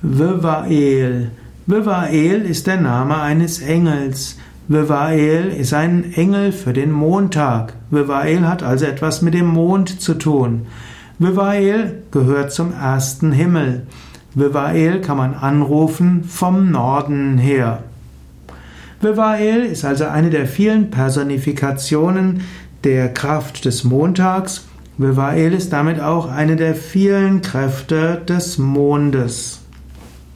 Vivael. Vivael ist der Name eines Engels. Vivael ist ein Engel für den Montag. Vivael hat also etwas mit dem Mond zu tun. Vivael gehört zum ersten Himmel. Vivael kann man anrufen vom Norden her. Vivael ist also eine der vielen Personifikationen der Kraft des Montags. Vivael ist damit auch eine der vielen Kräfte des Mondes.